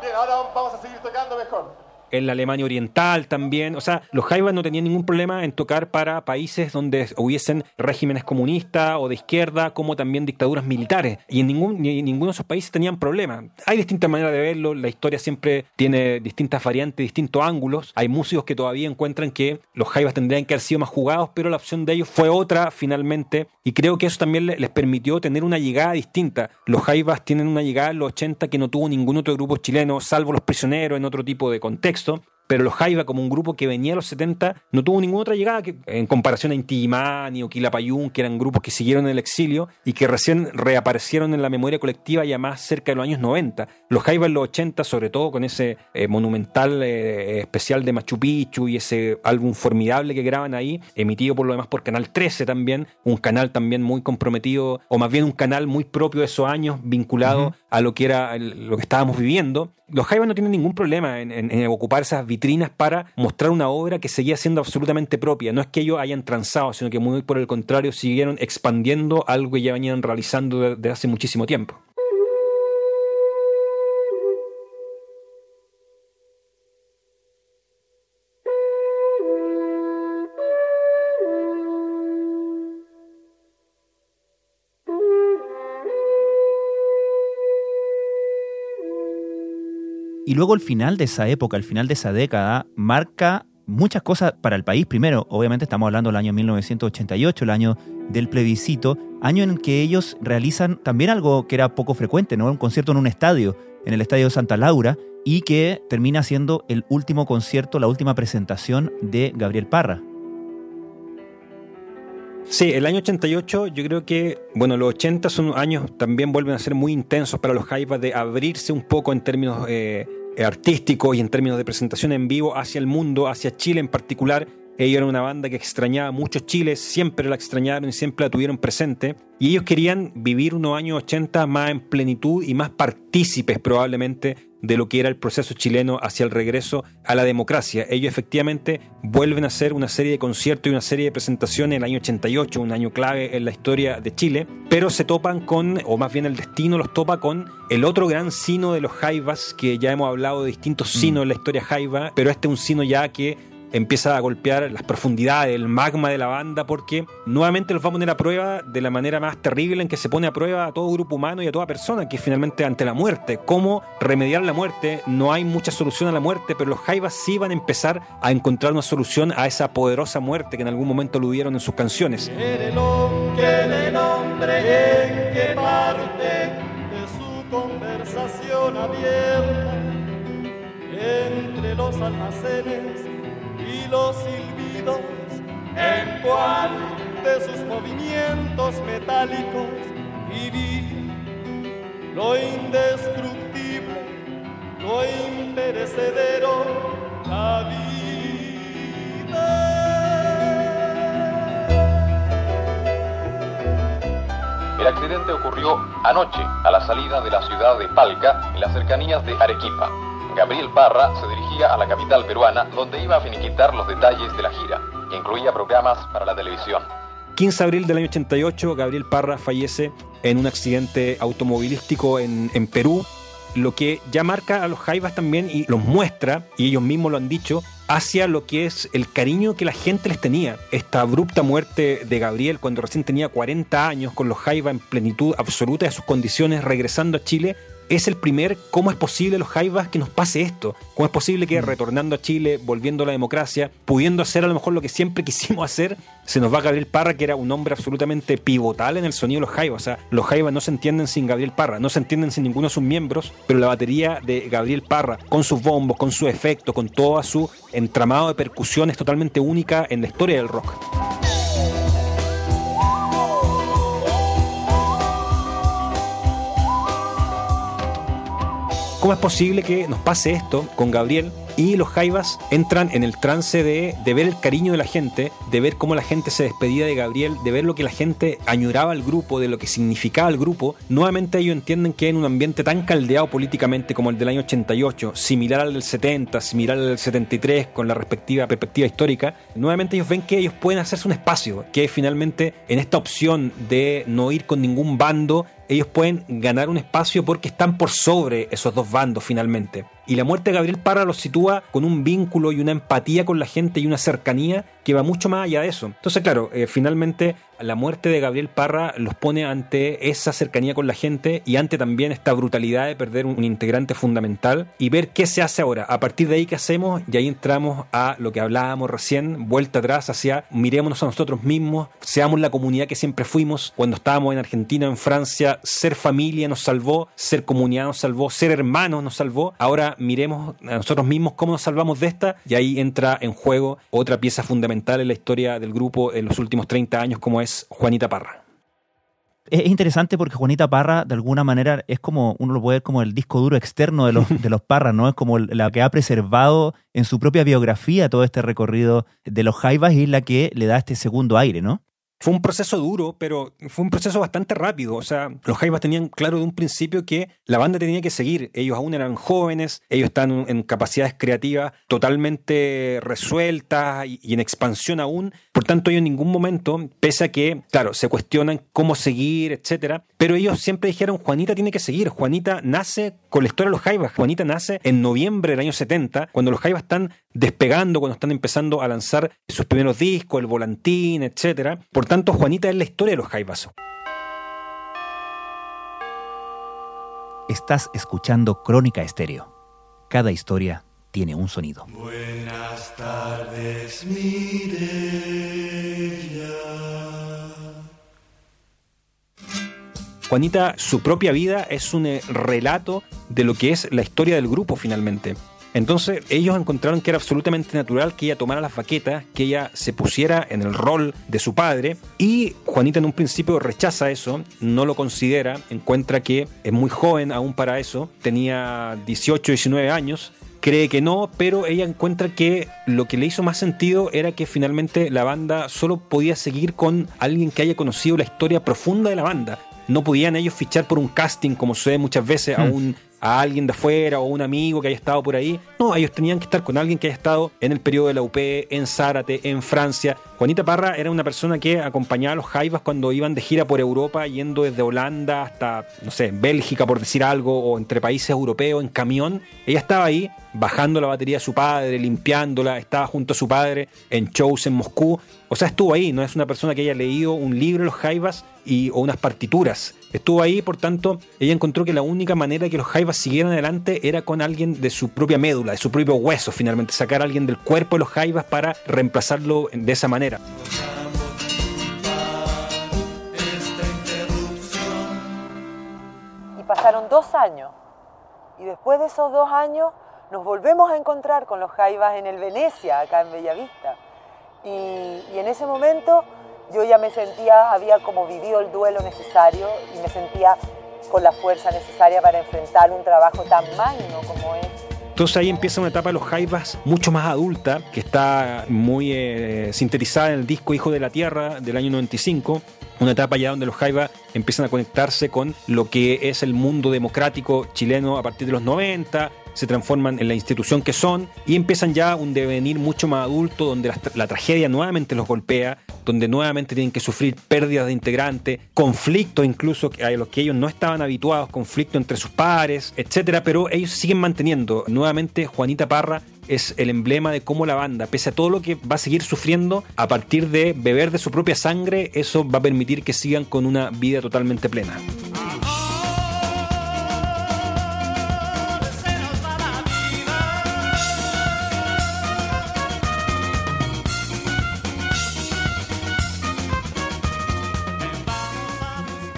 Bien, ahora vamos a seguir tocando mejor en la Alemania Oriental también. O sea, los Jaivas no tenían ningún problema en tocar para países donde hubiesen regímenes comunistas o de izquierda, como también dictaduras militares. Y en ningún, ni, ninguno de esos países tenían problema. Hay distintas maneras de verlo, la historia siempre tiene distintas variantes, distintos ángulos. Hay músicos que todavía encuentran que los Jaivas tendrían que haber sido más jugados, pero la opción de ellos fue otra finalmente. Y creo que eso también les permitió tener una llegada distinta. Los Jaivas tienen una llegada en los 80 que no tuvo ningún otro grupo chileno, salvo los prisioneros en otro tipo de contexto pero los Jaiba, como un grupo que venía a los 70, no tuvo ninguna otra llegada que, en comparación a Inti Illimani o Quilapayún, que eran grupos que siguieron en el exilio y que recién reaparecieron en la memoria colectiva ya más cerca de los años 90. Los Jaiba en los 80, sobre todo con ese eh, monumental eh, especial de Machu Picchu y ese álbum formidable que graban ahí, emitido por lo demás por Canal 13 también, un canal también muy comprometido, o más bien un canal muy propio de esos años, vinculado a lo que era lo que estábamos viviendo los Jaivas no tienen ningún problema en, ocupar esas vitrinas para mostrar una obra que seguía siendo absolutamente propia. No es que ellos hayan transado, sino que muy por el contrario siguieron expandiendo algo que ya venían realizando desde hace muchísimo tiempo. Y luego el final de esa época, el final de esa década, marca muchas cosas para el país. Primero, obviamente estamos hablando del año 1988, el año del plebiscito, año en que ellos realizan también algo que era poco frecuente, ¿no? Un concierto en un estadio, en el Estadio Santa Laura, y que termina siendo el último concierto, la última presentación de Gabriel Parra. Sí, el año 88 yo creo que, bueno, los 80 son años también vuelven a ser muy intensos para los Jaivas de abrirse un poco en términos eh, artístico y en términos de presentación en vivo hacia el mundo, hacia Chile en particular. Ellos eran una banda que extrañaba mucho Chile, siempre la extrañaron y siempre la tuvieron presente. Y ellos querían vivir unos años 80 más en plenitud y más partícipes probablemente de lo que era el proceso chileno hacia el regreso a la democracia. Ellos efectivamente vuelven a hacer una serie de conciertos y una serie de presentaciones en el año 88, un año clave en la historia de Chile, pero se topan con, o más bien el destino los topa con el otro gran sino de los Jaivas, que ya hemos hablado de distintos sinos en la historia Jaiva, pero este es un sino ya que empieza a golpear las profundidades, el magma de la banda, porque nuevamente los va a poner a prueba de la manera más terrible en que se pone a prueba a todo grupo humano y a toda persona, que finalmente ante la muerte. ¿Cómo remediar la muerte? No hay mucha solución a la muerte, pero los Jaivas sí van a empezar a encontrar una solución a esa poderosa muerte que en algún momento aludieron en sus canciones. conversación abierta entre los almacenes los silbidos en cual de sus movimientos metálicos vi lo indestructible, lo imperecedero, la vida. El accidente ocurrió anoche a la salida de la ciudad de Palca, en las cercanías de Arequipa. Gabriel Parra se dirigía a la capital peruana, donde iba a finiquitar los detalles de la gira, que incluía programas para la televisión. 15 de abril del año 88, Gabriel Parra fallece en un accidente automovilístico en, en Perú, lo que ya marca a los Jaivas también y los muestra, y ellos mismos lo han dicho, hacia lo que es el cariño que la gente les tenía. Esta abrupta muerte de Gabriel cuando recién tenía 40 años, con los Jaivas en plenitud absoluta de sus condiciones, regresando a Chile, es el primer cómo es posible los Jaivas que nos pase esto. ¿Cómo es posible que mm. retornando a Chile, volviendo a la democracia, pudiendo hacer a lo mejor lo que siempre quisimos hacer, se nos va Gabriel Parra, que era un hombre absolutamente pivotal en el sonido de los Jaivas? O sea, los Jaivas no se entienden sin Gabriel Parra, no se entienden sin ninguno de sus miembros, pero la batería de Gabriel Parra, con sus bombos, con su efecto, con todo su entramado de percusiones totalmente única en la historia del rock. ¿Cómo es posible que nos pase esto con Gabriel y los Jaivas entran en el trance de, ver el cariño de la gente, de ver cómo la gente se despedía de Gabriel, de ver lo que la gente añoraba al grupo, de lo que significaba el grupo. Nuevamente ellos entienden que en un ambiente tan caldeado políticamente como el del año 88, similar al del 70, similar al del 73, con la respectiva perspectiva histórica, nuevamente ellos ven que ellos pueden hacerse un espacio, que finalmente en esta opción de no ir con ningún bando, ellos pueden ganar un espacio porque están por sobre esos dos bandos finalmente. Y la muerte de Gabriel Parra los sitúa con un vínculo y una empatía con la gente y una cercanía que va mucho más allá de eso. Entonces, claro, eh, finalmente la muerte de Gabriel Parra los pone ante esa cercanía con la gente y ante también esta brutalidad de perder un, integrante fundamental y ver qué se hace ahora. A partir de ahí, ¿qué hacemos? Y ahí entramos a lo que hablábamos recién, vuelta atrás hacia mirémonos a nosotros mismos, seamos la comunidad que siempre fuimos cuando estábamos en Argentina, en Francia, ser familia nos salvó, ser comunidad nos salvó, ser hermanos nos salvó. Ahora miremos a nosotros mismos cómo nos salvamos de esta y ahí entra en juego otra pieza fundamental en la historia del grupo en los últimos 30 años como es Juanita Parra. Es interesante porque Juanita Parra, de alguna manera, es como, uno lo puede ver como el disco duro externo de los, de los Parras, ¿no? Es como la que ha preservado en su propia biografía todo este recorrido de los Jaivas y la que le da este segundo aire, ¿no? Fue un proceso duro, pero fue un proceso bastante rápido. O sea, los Jaivas tenían claro de un principio que la banda tenía que seguir. Ellos aún eran jóvenes, ellos están en capacidades creativas totalmente resueltas y en expansión aún. Por tanto, ellos en ningún momento, pese a que, claro, se cuestionan cómo seguir, etcétera, pero ellos siempre dijeron, Juanita tiene que seguir. Juanita nace con la historia de los Jaivas. Juanita nace en noviembre del año 70, cuando los Jaivas están despegando, cuando están empezando a lanzar sus primeros discos, el volantín, etcétera. Por tanto, Juanita es la historia de los Jaivas. Estás escuchando Crónica Estéreo. Cada historia tiene un sonido. Buenas tardes, Juanita, su propia vida es un eh, relato de lo que es la historia del grupo finalmente. Entonces ellos encontraron que era absolutamente natural que ella tomara las baquetas, que ella se pusiera en el rol de su padre y Juanita en un principio rechaza eso, no lo considera, encuentra que es muy joven aún para eso, tenía 18, 19 años, cree que no, pero ella encuentra que lo que le hizo más sentido era que finalmente la banda solo podía seguir con alguien que haya conocido la historia profunda de la banda. No podían ellos fichar por un casting, como sucede muchas veces, a hmm. un a alguien de afuera o un amigo que haya estado por ahí. No, ellos tenían que estar con alguien que haya estado en el periodo de la UP, en Zárate, en Francia. Juanita Parra era una persona que acompañaba a los Jaivas cuando iban de gira por Europa, yendo desde Holanda hasta, no sé, Bélgica, por decir algo, o entre países europeos en camión. Ella estaba ahí bajando la batería de su padre, limpiándola, estaba junto a su padre en shows en Moscú. O sea, estuvo ahí, no es una persona que haya leído un libro de los Jaivas y, o unas partituras. Estuvo ahí, por tanto, ella encontró que la única manera que los Jaivas siguieran adelante era con alguien de su propia médula, de su propio hueso, finalmente, sacar a alguien del cuerpo de los Jaivas para reemplazarlo de esa manera. Y pasaron dos años, y después de esos dos años nos volvemos a encontrar con los Jaivas en el Venecia, acá en Bellavista. Y, y en ese momento yo ya me sentía, había como vivido el duelo necesario y me sentía con la fuerza necesaria para enfrentar un trabajo tan magno como es. Entonces ahí empieza una etapa de los Jaivas mucho más adulta, que está muy eh, sintetizada en el disco Hijo de la Tierra del año 95, una etapa ya donde los Jaivas empiezan a conectarse con lo que es el mundo democrático chileno a partir de los 90, se transforman en la institución que son y empiezan ya un devenir mucho más adulto donde la, tragedia nuevamente los golpea, donde nuevamente tienen que sufrir pérdidas de integrantes, conflictos incluso a los que ellos no estaban habituados, conflictos entre sus pares, etcétera, pero ellos siguen manteniendo. Nuevamente Juanita Parra es el emblema de cómo la banda, pese a todo lo que va a seguir sufriendo, a partir de beber de su propia sangre, eso va a permitir que sigan con una vida totalmente plena.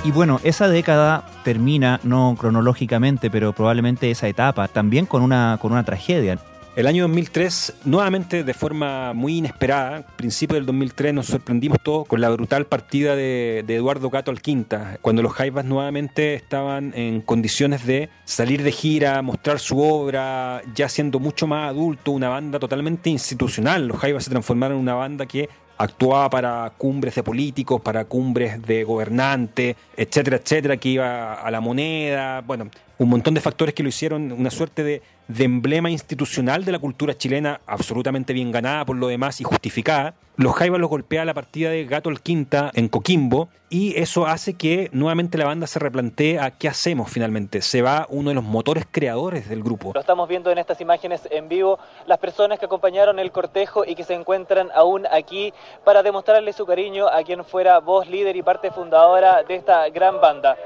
Y bueno, esa década termina, no cronológicamente, pero probablemente esa etapa, también con una, con una tragedia. El año 2003, nuevamente de forma muy inesperada, principio del 2003 nos sorprendimos todos con la brutal partida de, de Eduardo Gato al Quinta, cuando los Jaivas nuevamente estaban en condiciones de salir de gira, mostrar su obra, ya siendo mucho más adulto, una banda totalmente institucional. Los Jaivas se transformaron en una banda que actuaba para cumbres de políticos, para cumbres de gobernantes, etcétera, etcétera, que iba a la moneda, bueno, un montón de factores que lo hicieron una suerte de, de emblema institucional de la cultura chilena, absolutamente bien ganada por lo demás y justificada. Los Jaivas los golpea la partida de Gato el Quinta en Coquimbo y eso hace que nuevamente la banda se replantee a qué hacemos finalmente. Se va uno de los motores creadores del grupo. Lo estamos viendo en estas imágenes en vivo, las personas que acompañaron el cortejo y que se encuentran aún aquí para demostrarle su cariño a quien fuera voz líder y parte fundadora de esta gran banda.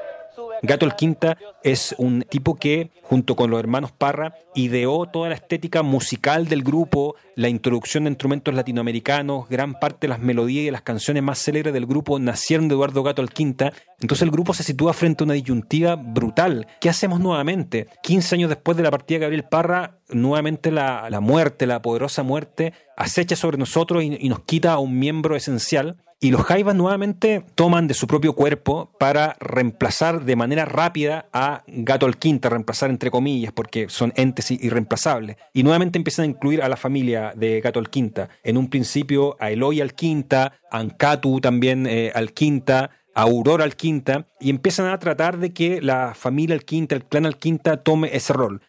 Gato el Quinta es un tipo que, junto con los hermanos Parra, ideó toda la estética musical del grupo, la introducción de instrumentos latinoamericanos, gran parte de las melodías y las canciones más célebres del grupo nacieron de Eduardo Gato el Quinta. Entonces el grupo se sitúa frente a una disyuntiva brutal. ¿Qué hacemos nuevamente? 15 años después de la partida de Gabriel Parra, nuevamente la, muerte, la poderosa muerte, acecha sobre nosotros y nos quita a un miembro esencial. Y los Jaivas nuevamente toman de su propio cuerpo para reemplazar de manera rápida a Gato al Quinta, reemplazar entre comillas, porque son entes irreemplazables. Y nuevamente empiezan a incluir a la familia de Gato al Quinta. En un principio a Eloy al Quinta, a Ancatu también eh, al Quinta, a Aurora al Quinta, y empiezan a tratar de que la familia al Quinta, el clan al Quinta tome ese rol.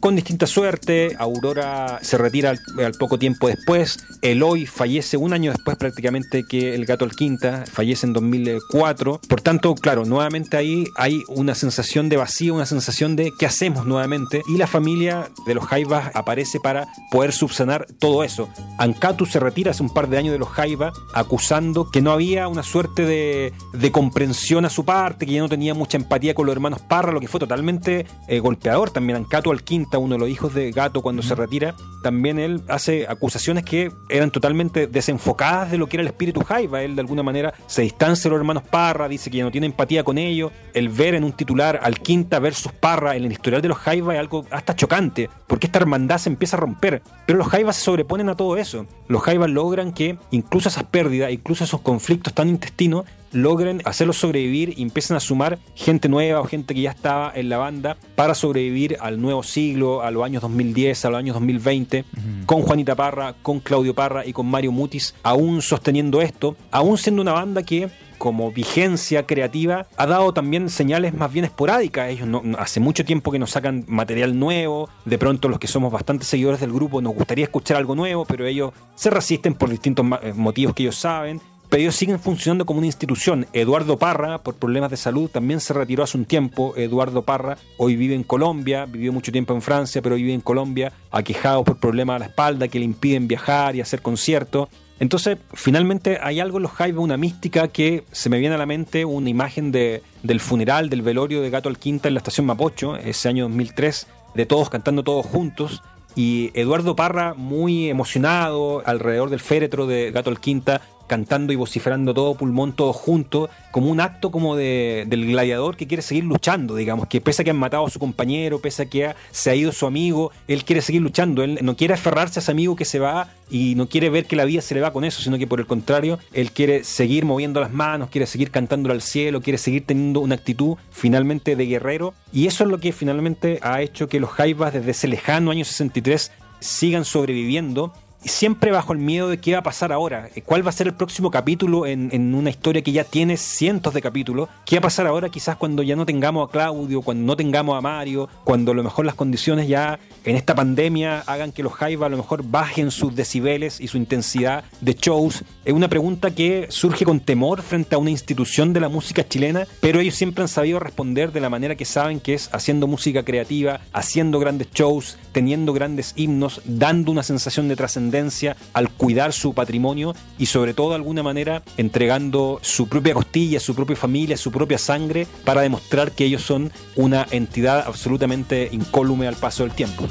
Con distinta suerte. Aurora se retira al, poco tiempo después. Eloy fallece un año después prácticamente que el gato al quinta, fallece en 2004. Por tanto, claro, nuevamente ahí hay una sensación de vacío, una sensación de qué hacemos nuevamente. Y la familia de los Jaivas aparece para poder subsanar todo eso. Ancatu se retira hace un par de años de los Jaivas acusando que no había una suerte de, comprensión a su parte, que ya no tenía mucha empatía con los hermanos Parra, lo que fue totalmente eh, golpeador también. Ancatu al quinta uno de los hijos de Gato cuando se retira, también él hace acusaciones que eran totalmente desenfocadas de lo que era el espíritu Jaiba. Él de alguna manera se distancia de los hermanos Parra, dice que ya no tiene empatía con ellos. El ver en un titular al Quinta versus Parra en el historial de los Jaiba es algo hasta chocante, porque esta hermandad se empieza a romper. Pero los Jaivas se sobreponen a todo eso. Los Jaivas logran que incluso esas pérdidas, incluso esos conflictos tan intestinos, logren hacerlos sobrevivir y empiecen a sumar gente nueva o gente que ya estaba en la banda para sobrevivir al nuevo siglo, a los años 2010, a los años 2020, con Juanita Parra, con Claudio Parra y con Mario Mutis, aún sosteniendo esto, aún siendo una banda que como vigencia creativa ha dado también señales más bien esporádicas. Ellos no, hace mucho tiempo que nos sacan material nuevo. De pronto los que somos bastante seguidores del grupo nos gustaría escuchar algo nuevo, pero ellos se resisten por distintos eh, motivos que ellos saben pero ellos siguen funcionando como una institución. Eduardo Parra, por problemas de salud, también se retiró hace un tiempo. Eduardo Parra hoy vive en Colombia, vivió mucho tiempo en Francia, pero vive en Colombia, aquejado por problemas a la espalda que le impiden viajar y hacer conciertos. Entonces, finalmente hay algo en los Jaivas, una mística que se me viene a la mente, una imagen de, del funeral, del velorio de Gato al Quinta en la estación Mapocho, ese año 2003, de todos cantando todos juntos. Y Eduardo Parra, muy emocionado alrededor del féretro de Gato al Quinta, cantando y vociferando todo pulmón, todo junto, como un acto como de, del gladiador que quiere seguir luchando, digamos, que pese a que han matado a su compañero, pese a que se ha ido su amigo, él quiere seguir luchando, él no quiere aferrarse a ese amigo que se va y no quiere ver que la vida se le va con eso, sino que por el contrario, él quiere seguir moviendo las manos, quiere seguir cantando al cielo, quiere seguir teniendo una actitud finalmente de guerrero, y eso es lo que finalmente ha hecho que los Jaivas desde ese lejano año 63 sigan sobreviviendo siempre bajo el miedo de qué va a pasar ahora, eh, cuál va a ser el próximo capítulo en, en, una historia que ya tiene cientos de capítulos, qué va a pasar ahora quizás cuando ya no tengamos a Claudio, cuando no tengamos a Mario, cuando a lo mejor las condiciones ya en esta pandemia hagan que los Jaiba a lo mejor bajen sus decibeles y su intensidad de shows. Es una pregunta que surge con temor frente a una institución de la música chilena, pero ellos siempre han sabido responder de la manera que saben que es haciendo música creativa, haciendo grandes shows, teniendo grandes himnos, dando una sensación de trascendencia al cuidar su patrimonio y sobre todo de alguna manera entregando su propia costilla, su propia familia, su propia sangre para demostrar que ellos son una entidad absolutamente incólume al paso del tiempo.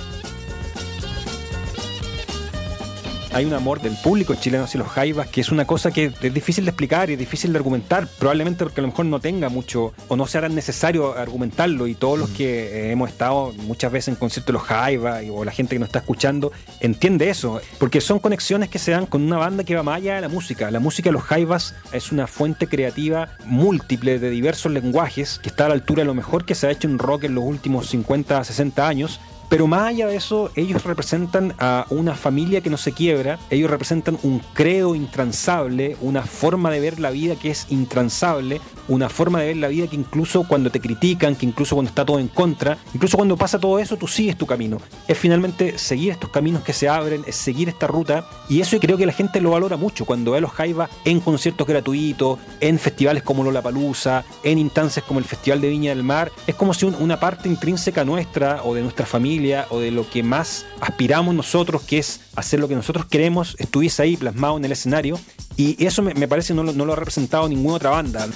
Hay un amor del público chileno hacia los jaivas que es una cosa que es difícil de explicar y es difícil de argumentar, probablemente porque a lo mejor no tenga mucho o no sea necesario argumentarlo y todos los que hemos estado muchas veces en conciertos de los jaivas o la gente que nos está escuchando entiende eso, porque son conexiones que se dan con una banda que va más allá de la música. La música de los jaivas es una fuente creativa múltiple de diversos lenguajes que está a la altura de lo mejor que se ha hecho en rock en los últimos 50, 60 años Pero más allá de eso, ellos representan a una familia que no se quiebra, ellos representan un credo intransable, una forma de ver la vida que es intransable, una forma de ver la vida que incluso cuando te critican, que incluso cuando está todo en contra, incluso cuando pasa todo eso, tú sigues tu camino. Es finalmente seguir estos caminos que se abren, es seguir esta ruta, y eso creo que la gente lo valora mucho cuando ve a los Jaiba en conciertos gratuitos, en festivales como Lollapalooza, en instancias como el Festival de Viña del Mar. Es como si una parte intrínseca nuestra o de nuestra familia o de lo que más aspiramos nosotros, que es hacer lo que nosotros queremos, estuviese ahí plasmado en el escenario. Y eso me, parece no, no lo ha representado ninguna otra banda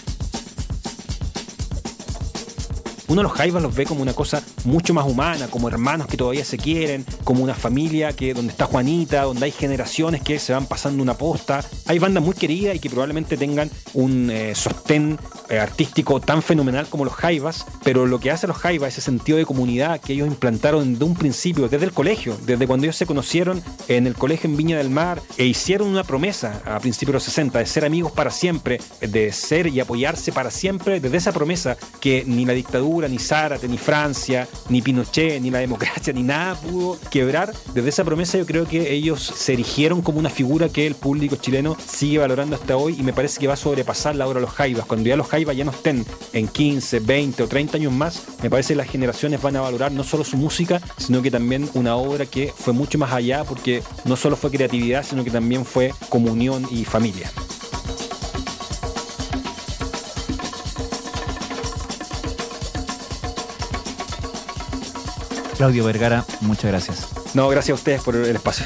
uno los Jaivas los ve como una cosa mucho más humana, como hermanos que todavía se quieren, como una familia que donde está Juanita, donde hay generaciones que se van pasando una posta. Hay bandas muy queridas y que probablemente tengan un eh, sostén eh, artístico tan fenomenal como los Jaivas, pero lo que hace los Jaivas, ese sentido de comunidad que ellos implantaron desde un principio, desde el colegio, desde cuando ellos se conocieron en el colegio en Viña del Mar e hicieron una promesa a principios de los 60 de ser amigos para siempre, de ser y apoyarse para siempre, desde esa promesa que ni la dictadura, ni Zárate, ni Francia, ni Pinochet, ni la democracia, ni nada pudo quebrar. Desde esa promesa yo creo que ellos se erigieron como una figura que el público chileno sigue valorando hasta hoy y me parece que va a sobrepasar la hora de los Jaivas. Cuando ya los Jaivas ya no estén en 15, 20 o 30 años más, me parece que las generaciones van a valorar no solo su música, sino que también una obra que fue mucho más allá porque no solo fue creatividad, sino que también fue comunión y familia. Claudio Vergara, muchas gracias. No, gracias a ustedes por el espacio.